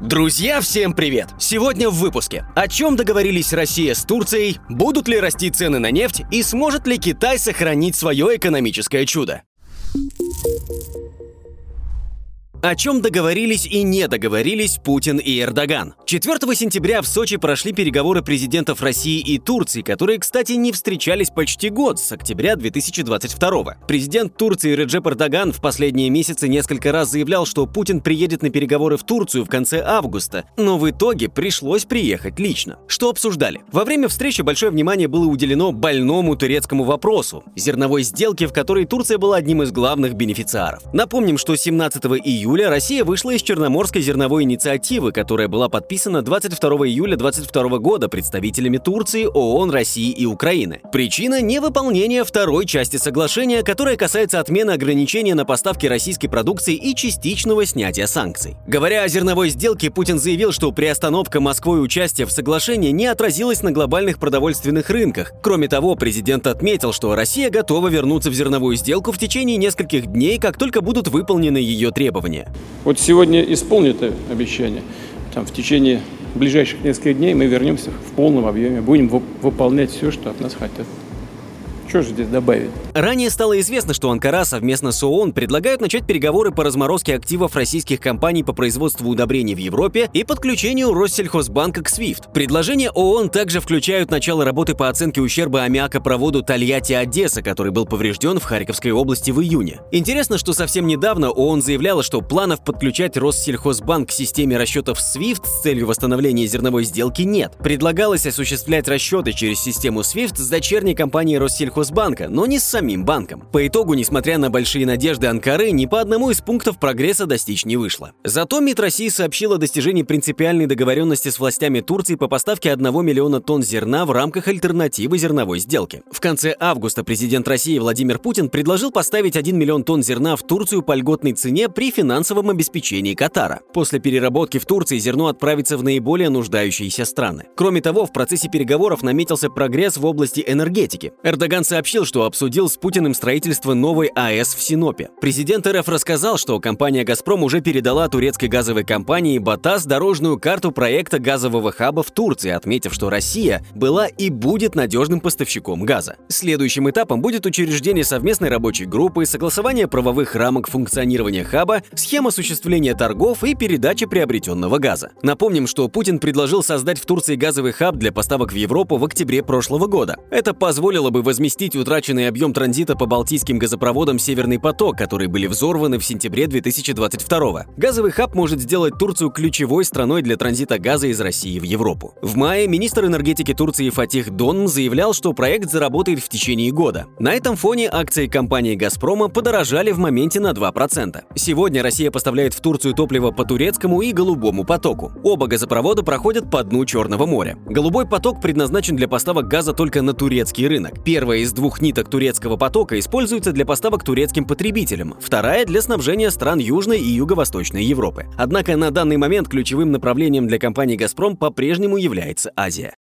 Друзья, всем привет! Сегодня в выпуске. О чем договорились Россия с Турцией, будут ли расти цены на нефть и сможет ли Китай сохранить свое экономическое чудо? О чем договорились и не договорились Путин и Эрдоган. 4 сентября в Сочи прошли переговоры президентов России и Турции, которые, кстати, не встречались почти год, с октября 2022 Президент Турции Реджеп Эрдоган в последние месяцы несколько раз заявлял, что Путин приедет на переговоры в Турцию в конце августа, но в итоге пришлось приехать лично. Что обсуждали? Во время встречи большое внимание было уделено больному турецкому вопросу – зерновой сделке, в которой Турция была одним из главных бенефициаров. Напомним, что 17 июля июля Россия вышла из Черноморской зерновой инициативы, которая была подписана 22 июля 2022 года представителями Турции, ООН, России и Украины. Причина – невыполнение второй части соглашения, которая касается отмены ограничения на поставки российской продукции и частичного снятия санкций. Говоря о зерновой сделке, Путин заявил, что приостановка Москвой участия в соглашении не отразилась на глобальных продовольственных рынках. Кроме того, президент отметил, что Россия готова вернуться в зерновую сделку в течение нескольких дней, как только будут выполнены ее требования обещание. Вот сегодня исполнит обещание. Там, в течение ближайших нескольких дней мы вернемся в полном объеме, будем выполнять все, что от нас хотят. Что же здесь добавить? Ранее стало известно, что Анкара совместно с ООН предлагают начать переговоры по разморозке активов российских компаний по производству удобрений в Европе и подключению Россельхозбанка к SWIFT. Предложения ООН также включают начало работы по оценке ущерба аммиакопроводу Тольятти-Одесса, который был поврежден в Харьковской области в июне. Интересно, что совсем недавно ООН заявляла, что планов подключать Россельхозбанк к системе расчетов SWIFT с целью восстановления зерновой сделки нет. Предлагалось осуществлять расчеты через систему SWIFT с дочерней компанией Россельхозбанк Хозбанка, но не с самим банком. По итогу, несмотря на большие надежды Анкары, ни по одному из пунктов прогресса достичь не вышло. Зато МИД России сообщил о достижении принципиальной договоренности с властями Турции по поставке 1 миллиона тонн зерна в рамках альтернативы зерновой сделки. В конце августа президент России Владимир Путин предложил поставить 1 миллион тонн зерна в Турцию по льготной цене при финансовом обеспечении Катара. После переработки в Турции зерно отправится в наиболее нуждающиеся страны. Кроме того, в процессе переговоров наметился прогресс в области энергетики. Эрдоган сообщил, что обсудил с Путиным строительство новой АЭС в Синопе. Президент РФ рассказал, что компания «Газпром» уже передала турецкой газовой компании «Батас» дорожную карту проекта газового хаба в Турции, отметив, что Россия была и будет надежным поставщиком газа. Следующим этапом будет учреждение совместной рабочей группы, согласование правовых рамок функционирования хаба, схема осуществления торгов и передачи приобретенного газа. Напомним, что Путин предложил создать в Турции газовый хаб для поставок в Европу в октябре прошлого года. Это позволило бы возместить возместить утраченный объем транзита по балтийским газопроводам «Северный поток», которые были взорваны в сентябре 2022 Газовый хаб может сделать Турцию ключевой страной для транзита газа из России в Европу. В мае министр энергетики Турции Фатих Дон заявлял, что проект заработает в течение года. На этом фоне акции компании «Газпрома» подорожали в моменте на 2%. Сегодня Россия поставляет в Турцию топливо по турецкому и голубому потоку. Оба газопровода проходят по дну Черного моря. Голубой поток предназначен для поставок газа только на турецкий рынок. Первая из из двух ниток турецкого потока используется для поставок турецким потребителям, вторая – для снабжения стран Южной и Юго-Восточной Европы. Однако на данный момент ключевым направлением для компании «Газпром» по-прежнему является Азия.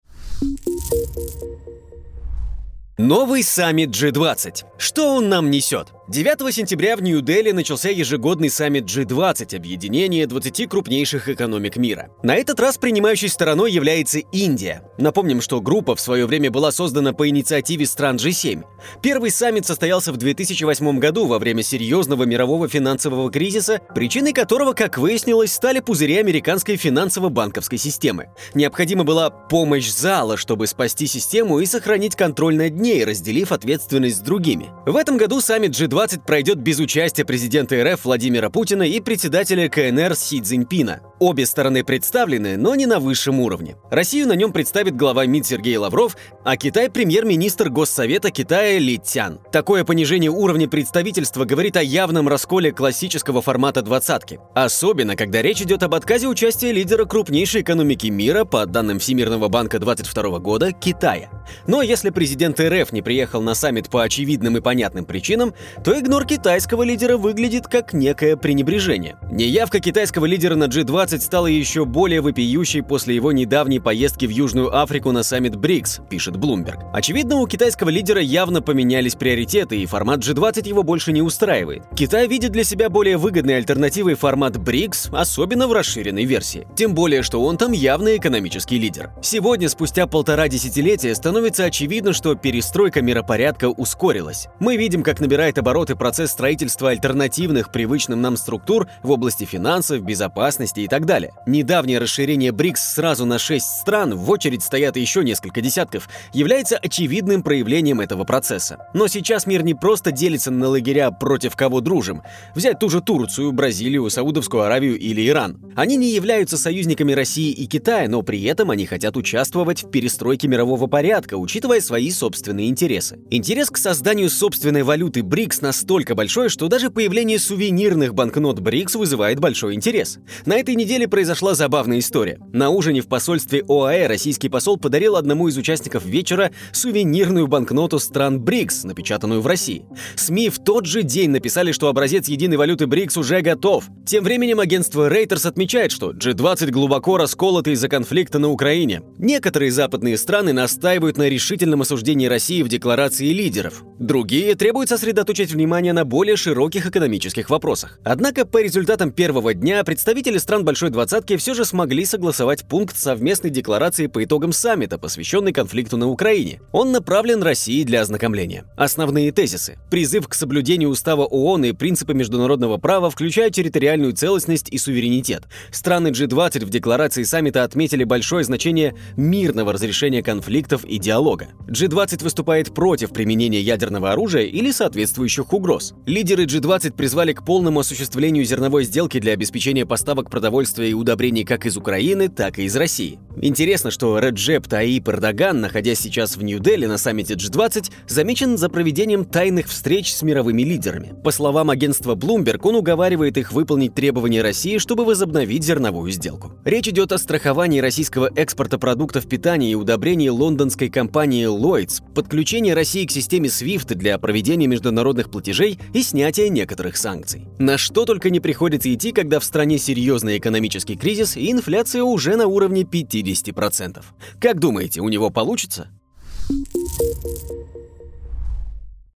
Новый саммит G20. Что он нам несет? 9 сентября в Нью-Дели начался ежегодный саммит G20 – объединение 20 крупнейших экономик мира. На этот раз принимающей стороной является Индия. Напомним, что группа в свое время была создана по инициативе стран G7. Первый саммит состоялся в 2008 году во время серьезного мирового финансового кризиса, причиной которого, как выяснилось, стали пузыри американской финансово-банковской системы. Необходима была помощь зала, чтобы спасти систему и сохранить контроль над ней, разделив ответственность с другими. В этом году саммит G20 G20 пройдет без участия президента РФ Владимира Путина и председателя КНР Си Цзиньпина. Обе стороны представлены, но не на высшем уровне. Россию на нем представит глава МИД Сергей Лавров, а Китай – премьер-министр Госсовета Китая Ли Цян. Такое понижение уровня представительства говорит о явном расколе классического формата двадцатки. Особенно, когда речь идет об отказе участия лидера крупнейшей экономики мира, по данным Всемирного банка 2022 года, Китая. Но если президент РФ не приехал на саммит по очевидным и понятным причинам, то игнор китайского лидера выглядит как некое пренебрежение. Неявка китайского лидера на G20 G20 стала еще более вопиющей после его недавней поездки в Южную Африку на саммит БРИКС, пишет Bloomberg. Очевидно, у китайского лидера явно поменялись приоритеты, и формат G20 его больше не устраивает. Китай видит для себя более выгодной альтернативой формат БРИКС, особенно в расширенной версии. Тем более, что он там явно экономический лидер. Сегодня, спустя полтора десятилетия, становится очевидно, что перестройка миропорядка ускорилась. Мы видим, как набирает обороты процесс строительства альтернативных привычным нам структур в области финансов, безопасности и так далее. Недавнее расширение БРИКС сразу на 6 стран, в очередь стоят еще несколько десятков, является очевидным проявлением этого процесса. Но сейчас мир не просто делится на лагеря против кого дружим. Взять ту же Турцию, Бразилию, Саудовскую Аравию или Иран. Они не являются союзниками России и Китая, но при этом они хотят участвовать в перестройке мирового порядка, учитывая свои собственные интересы. Интерес к созданию собственной валюты БРИКС настолько большой, что даже появление сувенирных банкнот БРИКС вызывает большой интерес. На этой неделе произошла забавная история. На ужине в посольстве ОАЭ российский посол подарил одному из участников вечера сувенирную банкноту стран БРИКС, напечатанную в России. СМИ в тот же день написали, что образец единой валюты БРИКС уже готов. Тем временем агентство Reuters отмечает, что G20 глубоко расколоты из-за конфликта на Украине. Некоторые западные страны настаивают на решительном осуждении России в декларации лидеров. Другие требуют сосредоточить внимание на более широких экономических вопросах. Однако по результатам первого дня представители стран Большой Двадцатки все же смогли согласовать пункт совместной декларации по итогам саммита, посвященный конфликту на Украине. Он направлен России для ознакомления. Основные тезисы. Призыв к соблюдению устава ООН и принципы международного права включают территориальную целостность и суверенитет. Страны G20 в декларации саммита отметили большое значение мирного разрешения конфликтов и диалога. G20 выступает против применения ядерного оружия или соответствующих угроз. Лидеры G20 призвали к полному осуществлению зерновой сделки для обеспечения поставок продовольствия и удобрений как из Украины, так и из России. Интересно, что Реджеп Таип Эрдоган, находясь сейчас в Нью-Дели на саммите G20, замечен за проведением тайных встреч с мировыми лидерами. По словам агентства Bloomberg, он уговаривает их выполнить требования России, чтобы возобновить зерновую сделку. Речь идет о страховании российского экспорта продуктов питания и удобрений лондонской компании Lloyds, подключении России к системе SWIFT для проведения международных платежей и снятия некоторых санкций. На что только не приходится идти, когда в стране серьезный экономический кризис и инфляция уже на уровне 50%. Как думаете, у него получится?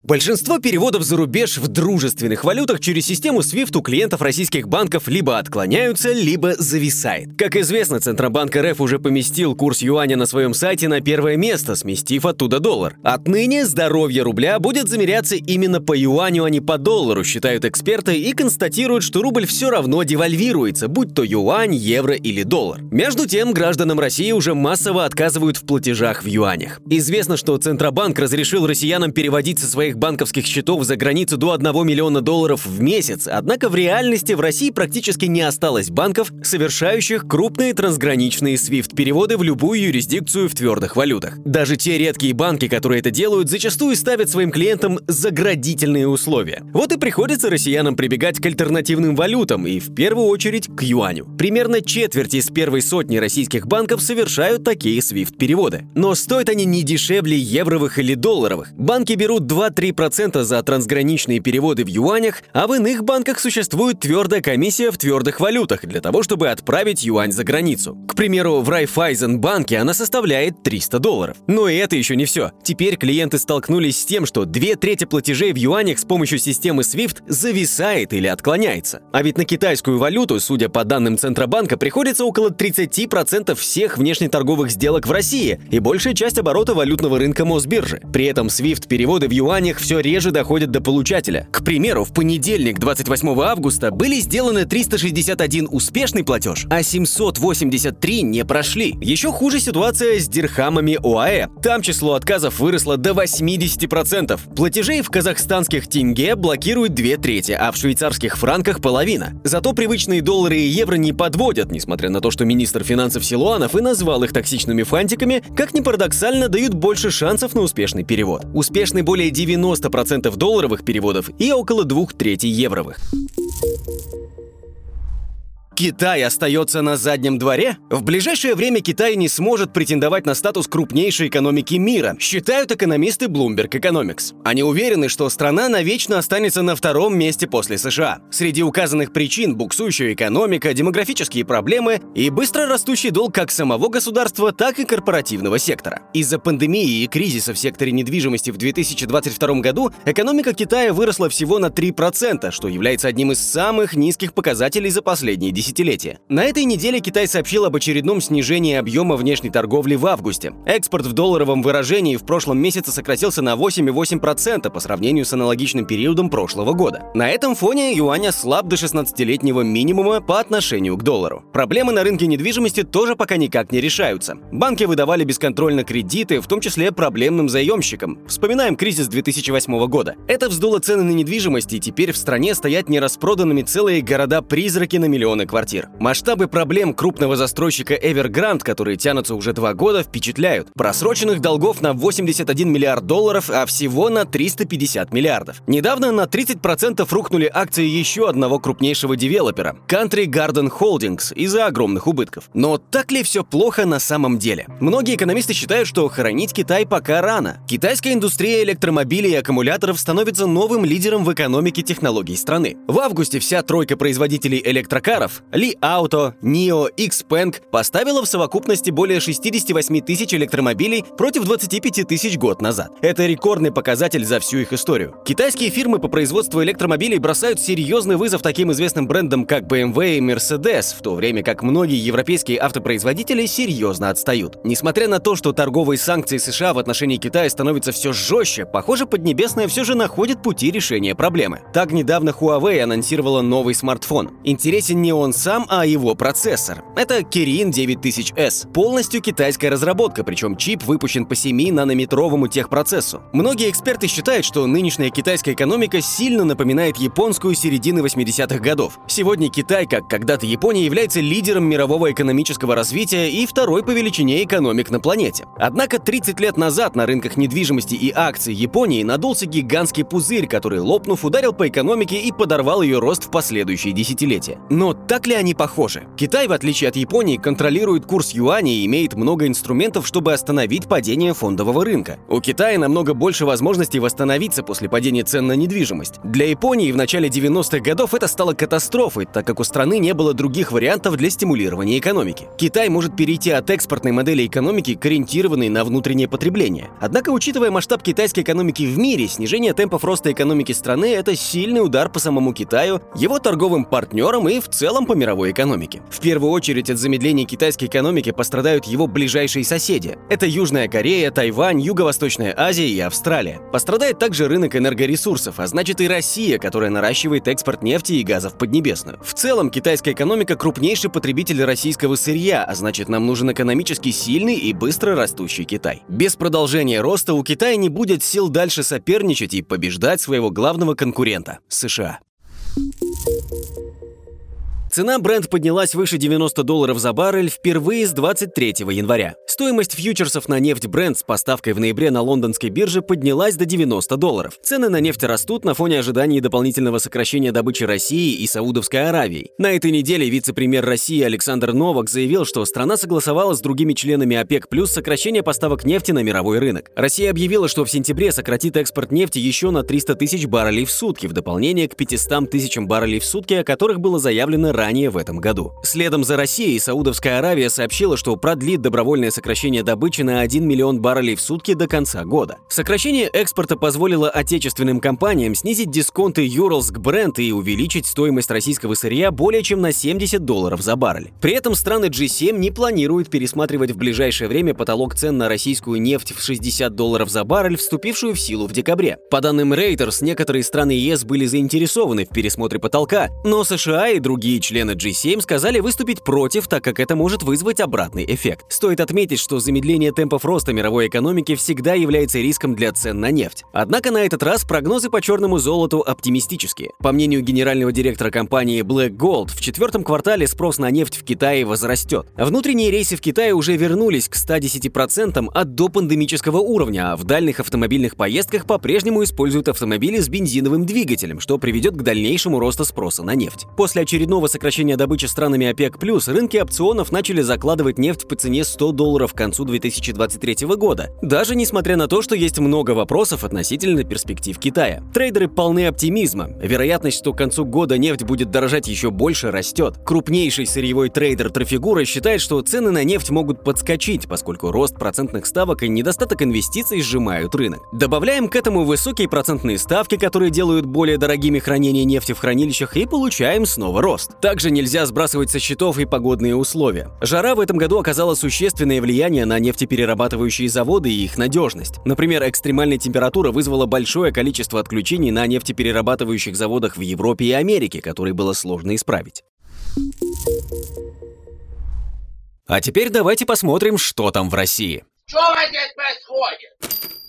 Большинство переводов за рубеж в дружественных валютах через систему SWIFT у клиентов российских банков либо отклоняются, либо зависает. Как известно, Центробанк РФ уже поместил курс юаня на своем сайте на первое место, сместив оттуда доллар. Отныне здоровье рубля будет замеряться именно по юаню, а не по доллару, считают эксперты и констатируют, что рубль все равно девальвируется, будь то юань, евро или доллар. Между тем, гражданам России уже массово отказывают в платежах в юанях. Известно, что Центробанк разрешил россиянам переводить со своих своих банковских счетов за границу до 1 миллиона долларов в месяц, однако в реальности в России практически не осталось банков, совершающих крупные трансграничные SWIFT-переводы в любую юрисдикцию в твердых валютах. Даже те редкие банки, которые это делают, зачастую ставят своим клиентам заградительные условия. Вот и приходится россиянам прибегать к альтернативным валютам и в первую очередь к юаню. Примерно четверть из первой сотни российских банков совершают такие SWIFT-переводы. Но стоят они не дешевле евровых или долларовых. Банки берут 2-3 3% за трансграничные переводы в юанях, а в иных банках существует твердая комиссия в твердых валютах для того, чтобы отправить юань за границу. К примеру, в Райфайзен-банке она составляет 300 долларов. Но и это еще не все. Теперь клиенты столкнулись с тем, что две трети платежей в юанях с помощью системы SWIFT зависает или отклоняется. А ведь на китайскую валюту, судя по данным Центробанка, приходится около 30% всех внешнеторговых сделок в России и большая часть оборота валютного рынка Мосбиржи. При этом SWIFT-переводы в юанях данных все реже доходят до получателя. К примеру, в понедельник, 28 августа, были сделаны 361 успешный платеж, а 783 не прошли. Еще хуже ситуация с дирхамами ОАЭ. Там число отказов выросло до 80%. Платежей в казахстанских тенге блокируют две трети, а в швейцарских франках половина. Зато привычные доллары и евро не подводят, несмотря на то, что министр финансов Силуанов и назвал их токсичными фантиками, как ни парадоксально, дают больше шансов на успешный перевод. Успешный более 90 90% долларовых переводов и около двух третей евровых. Китай остается на заднем дворе? В ближайшее время Китай не сможет претендовать на статус крупнейшей экономики мира, считают экономисты Bloomberg Economics. Они уверены, что страна навечно останется на втором месте после США. Среди указанных причин буксующая экономика, демографические проблемы и быстро растущий долг как самого государства, так и корпоративного сектора. Из-за пандемии и кризиса в секторе недвижимости в 2022 году экономика Китая выросла всего на 3%, что является одним из самых низких показателей за последние десятилетия десятилетия. На этой неделе Китай сообщил об очередном снижении объема внешней торговли в августе. Экспорт в долларовом выражении в прошлом месяце сократился на 8,8% по сравнению с аналогичным периодом прошлого года. На этом фоне юань ослаб до 16-летнего минимума по отношению к доллару. Проблемы на рынке недвижимости тоже пока никак не решаются. Банки выдавали бесконтрольно кредиты, в том числе проблемным заемщикам. Вспоминаем кризис 2008 года. Это вздуло цены на недвижимость, и теперь в стране стоят нераспроданными целые города-призраки на миллионы квартир. Масштабы проблем крупного застройщика Evergrande, которые тянутся уже два года, впечатляют. Просроченных долгов на 81 миллиард долларов, а всего на 350 миллиардов. Недавно на 30% рухнули акции еще одного крупнейшего девелопера – Country Garden Holdings из-за огромных убытков. Но так ли все плохо на самом деле? Многие экономисты считают, что хоронить Китай пока рано. Китайская индустрия электромобилей и аккумуляторов становится новым лидером в экономике технологий страны. В августе вся тройка производителей электрокаров ли Auto, NIO, Xpeng поставила в совокупности более 68 тысяч электромобилей против 25 тысяч год назад. Это рекордный показатель за всю их историю. Китайские фирмы по производству электромобилей бросают серьезный вызов таким известным брендам, как BMW и Mercedes, в то время как многие европейские автопроизводители серьезно отстают. Несмотря на то, что торговые санкции США в отношении Китая становятся все жестче, похоже, Поднебесная все же находит пути решения проблемы. Так недавно Huawei анонсировала новый смартфон. Интересен не он сам, а его процессор. Это Kirin 9000S. Полностью китайская разработка, причем чип выпущен по 7-нанометровому техпроцессу. Многие эксперты считают, что нынешняя китайская экономика сильно напоминает японскую середины 80-х годов. Сегодня Китай, как когда-то Япония, является лидером мирового экономического развития и второй по величине экономик на планете. Однако 30 лет назад на рынках недвижимости и акций Японии надулся гигантский пузырь, который, лопнув, ударил по экономике и подорвал ее рост в последующие десятилетия. Но так так ли они похожи? Китай, в отличие от Японии, контролирует курс юаня и имеет много инструментов, чтобы остановить падение фондового рынка. У Китая намного больше возможностей восстановиться после падения цен на недвижимость. Для Японии в начале 90-х годов это стало катастрофой, так как у страны не было других вариантов для стимулирования экономики. Китай может перейти от экспортной модели экономики к ориентированной на внутреннее потребление. Однако, учитывая масштаб китайской экономики в мире, снижение темпов роста экономики страны – это сильный удар по самому Китаю, его торговым партнерам и в целом по мировой экономике. В первую очередь от замедления китайской экономики пострадают его ближайшие соседи. Это Южная Корея, Тайвань, Юго-Восточная Азия и Австралия. Пострадает также рынок энергоресурсов, а значит и Россия, которая наращивает экспорт нефти и газа в Поднебесную. В целом, китайская экономика крупнейший потребитель российского сырья, а значит нам нужен экономически сильный и быстро растущий Китай. Без продолжения роста у Китая не будет сил дальше соперничать и побеждать своего главного конкурента – США. Цена бренд поднялась выше 90 долларов за баррель впервые с 23 января. Стоимость фьючерсов на нефть бренд с поставкой в ноябре на лондонской бирже поднялась до 90 долларов. Цены на нефть растут на фоне ожиданий дополнительного сокращения добычи России и Саудовской Аравии. На этой неделе вице-премьер России Александр Новак заявил, что страна согласовала с другими членами ОПЕК плюс сокращение поставок нефти на мировой рынок. Россия объявила, что в сентябре сократит экспорт нефти еще на 300 тысяч баррелей в сутки, в дополнение к 500 тысячам баррелей в сутки, о которых было заявлено ранее в этом году. Следом за Россией Саудовская Аравия сообщила, что продлит добровольное сокращение добычи на 1 миллион баррелей в сутки до конца года. Сокращение экспорта позволило отечественным компаниям снизить дисконты Юралск бренд и увеличить стоимость российского сырья более чем на 70 долларов за баррель. При этом страны G7 не планируют пересматривать в ближайшее время потолок цен на российскую нефть в 60 долларов за баррель, вступившую в силу в декабре. По данным Reuters, некоторые страны ЕС были заинтересованы в пересмотре потолка, но США и другие члены члены G7 сказали выступить против, так как это может вызвать обратный эффект. Стоит отметить, что замедление темпов роста мировой экономики всегда является риском для цен на нефть. Однако на этот раз прогнозы по черному золоту оптимистические. По мнению генерального директора компании Black Gold, в четвертом квартале спрос на нефть в Китае возрастет. Внутренние рейсы в Китае уже вернулись к 110% от допандемического уровня, а в дальних автомобильных поездках по-прежнему используют автомобили с бензиновым двигателем, что приведет к дальнейшему росту спроса на нефть. После очередного сокращения сокращения добычи странами ОПЕК+, рынки опционов начали закладывать нефть по цене 100 долларов к концу 2023 года, даже несмотря на то, что есть много вопросов относительно перспектив Китая. Трейдеры полны оптимизма. Вероятность, что к концу года нефть будет дорожать еще больше, растет. Крупнейший сырьевой трейдер Трафигура считает, что цены на нефть могут подскочить, поскольку рост процентных ставок и недостаток инвестиций сжимают рынок. Добавляем к этому высокие процентные ставки, которые делают более дорогими хранение нефти в хранилищах, и получаем снова рост. Также нельзя сбрасывать со счетов и погодные условия. Жара в этом году оказала существенное влияние на нефтеперерабатывающие заводы и их надежность. Например, экстремальная температура вызвала большое количество отключений на нефтеперерабатывающих заводах в Европе и Америке, которые было сложно исправить. А теперь давайте посмотрим, что там в России. Что происходит?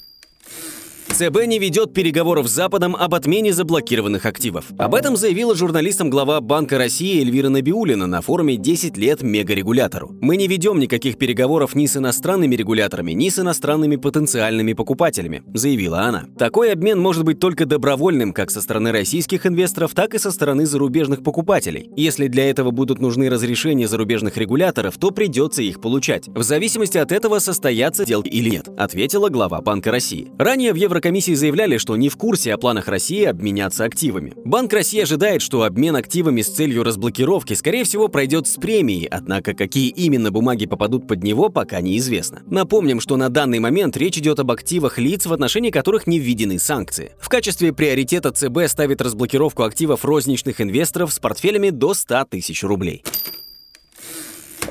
ЦБ не ведет переговоров с Западом об отмене заблокированных активов. Об этом заявила журналистам глава Банка России Эльвира Набиулина на форуме «10 лет мегарегулятору». «Мы не ведем никаких переговоров ни с иностранными регуляторами, ни с иностранными потенциальными покупателями», заявила она. Такой обмен может быть только добровольным как со стороны российских инвесторов, так и со стороны зарубежных покупателей. Если для этого будут нужны разрешения зарубежных регуляторов, то придется их получать. В зависимости от этого состоятся сделки или нет, ответила глава Банка России. Ранее в Евро Еврокомиссии заявляли, что не в курсе о планах России обменяться активами. Банк России ожидает, что обмен активами с целью разблокировки, скорее всего, пройдет с премией, однако какие именно бумаги попадут под него, пока неизвестно. Напомним, что на данный момент речь идет об активах лиц, в отношении которых не введены санкции. В качестве приоритета ЦБ ставит разблокировку активов розничных инвесторов с портфелями до 100 тысяч рублей.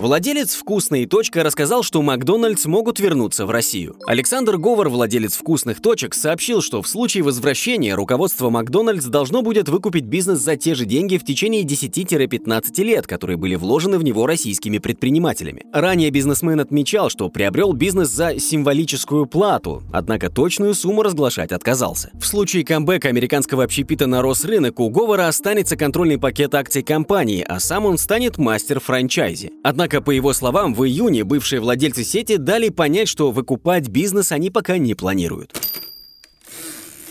Владелец «Вкусной точка» рассказал, что Макдональдс могут вернуться в Россию. Александр Говор, владелец «Вкусных точек», сообщил, что в случае возвращения руководство Макдональдс должно будет выкупить бизнес за те же деньги в течение 10-15 лет, которые были вложены в него российскими предпринимателями. Ранее бизнесмен отмечал, что приобрел бизнес за символическую плату, однако точную сумму разглашать отказался. В случае камбэка американского общепита на Росрынок у Говора останется контрольный пакет акций компании, а сам он станет мастер франчайзи. Однако Однако, по его словам, в июне бывшие владельцы сети дали понять, что выкупать бизнес они пока не планируют.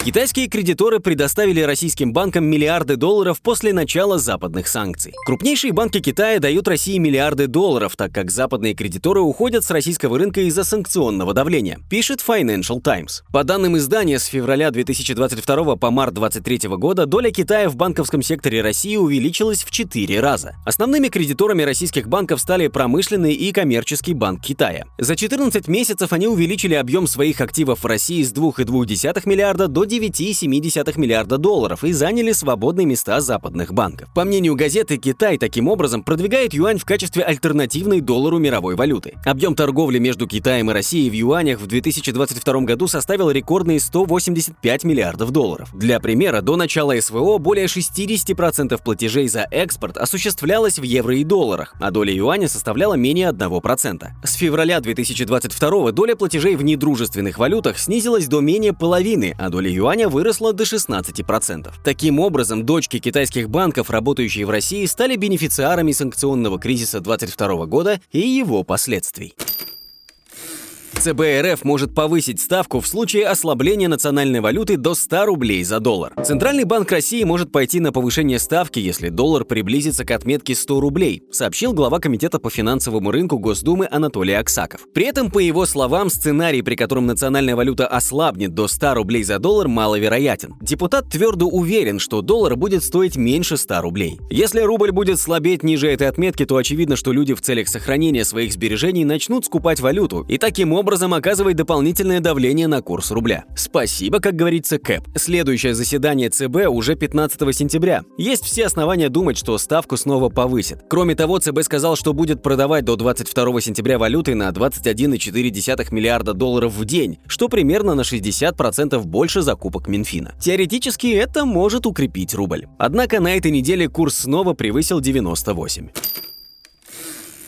Китайские кредиторы предоставили российским банкам миллиарды долларов после начала западных санкций. Крупнейшие банки Китая дают России миллиарды долларов, так как западные кредиторы уходят с российского рынка из-за санкционного давления, пишет Financial Times. По данным издания, с февраля 2022 по март 2023 года доля Китая в банковском секторе России увеличилась в 4 раза. Основными кредиторами российских банков стали промышленный и коммерческий банк Китая. За 14 месяцев они увеличили объем своих активов в России с 2,2 миллиарда до 9,7 миллиарда долларов и заняли свободные места западных банков. По мнению газеты, Китай таким образом продвигает юань в качестве альтернативной доллару мировой валюты. Объем торговли между Китаем и Россией в юанях в 2022 году составил рекордные 185 миллиардов долларов. Для примера, до начала СВО более 60% платежей за экспорт осуществлялось в евро и долларах, а доля юаня составляла менее 1%. С февраля 2022 доля платежей в недружественных валютах снизилась до менее половины, а доля юаня выросла до 16%. Таким образом, дочки китайских банков, работающие в России, стали бенефициарами санкционного кризиса 2022 года и его последствий. ЦБ РФ может повысить ставку в случае ослабления национальной валюты до 100 рублей за доллар. Центральный банк России может пойти на повышение ставки, если доллар приблизится к отметке 100 рублей, сообщил глава Комитета по финансовому рынку Госдумы Анатолий Аксаков. При этом, по его словам, сценарий, при котором национальная валюта ослабнет до 100 рублей за доллар, маловероятен. Депутат твердо уверен, что доллар будет стоить меньше 100 рублей. Если рубль будет слабеть ниже этой отметки, то очевидно, что люди в целях сохранения своих сбережений начнут скупать валюту, и таким образом образом оказывает дополнительное давление на курс рубля. Спасибо, как говорится, КЭП. Следующее заседание ЦБ уже 15 сентября. Есть все основания думать, что ставку снова повысит. Кроме того, ЦБ сказал, что будет продавать до 22 сентября валюты на 21,4 миллиарда долларов в день, что примерно на 60% больше закупок Минфина. Теоретически это может укрепить рубль. Однако на этой неделе курс снова превысил 98.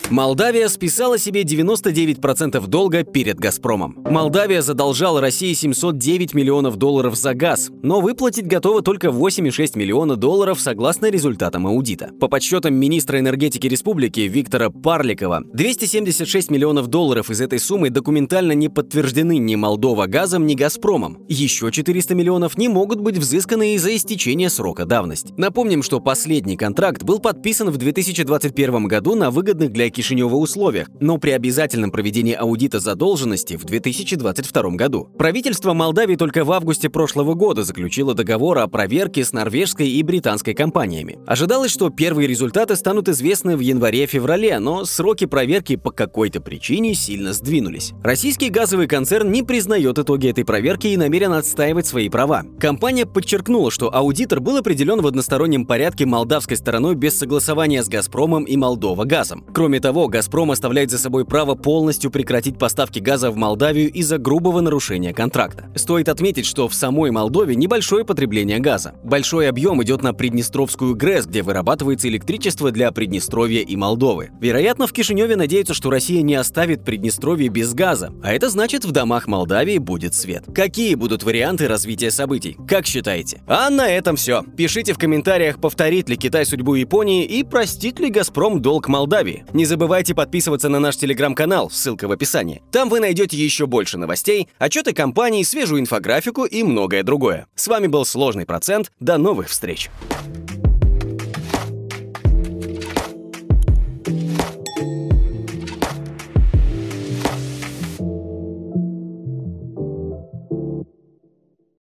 Молдавия списала себе 99% долга перед «Газпромом». Молдавия задолжала России 709 миллионов долларов за газ, но выплатить готова только 8,6 миллиона долларов согласно результатам аудита. По подсчетам министра энергетики республики Виктора Парликова, 276 миллионов долларов из этой суммы документально не подтверждены ни Молдова газом, ни «Газпромом». Еще 400 миллионов не могут быть взысканы из-за истечения срока давности. Напомним, что последний контракт был подписан в 2021 году на выгодных для Кишинева условиях, но при обязательном проведении аудита задолженности в 2022 году. Правительство Молдавии только в августе прошлого года заключило договор о проверке с норвежской и британской компаниями. Ожидалось, что первые результаты станут известны в январе-феврале, но сроки проверки по какой-то причине сильно сдвинулись. Российский газовый концерн не признает итоги этой проверки и намерен отстаивать свои права. Компания подчеркнула, что аудитор был определен в одностороннем порядке молдавской стороной без согласования с «Газпромом» и «Молдова газом». Кроме того, «Газпром» оставляет за собой право полностью прекратить поставки газа в Молдавию из-за грубого нарушения контракта. Стоит отметить, что в самой Молдове небольшое потребление газа. Большой объем идет на Приднестровскую ГРЭС, где вырабатывается электричество для Приднестровья и Молдовы. Вероятно, в Кишиневе надеются, что Россия не оставит Приднестровье без газа, а это значит, в домах Молдавии будет свет. Какие будут варианты развития событий? Как считаете? А на этом все. Пишите в комментариях, повторит ли Китай судьбу Японии и простит ли Газпром долг Молдавии. Не забывайте подписываться на наш телеграм-канал, ссылка в описании. Там вы найдете еще больше новостей, отчеты компаний, свежую инфографику и многое другое. С вами был Сложный процент. До новых встреч!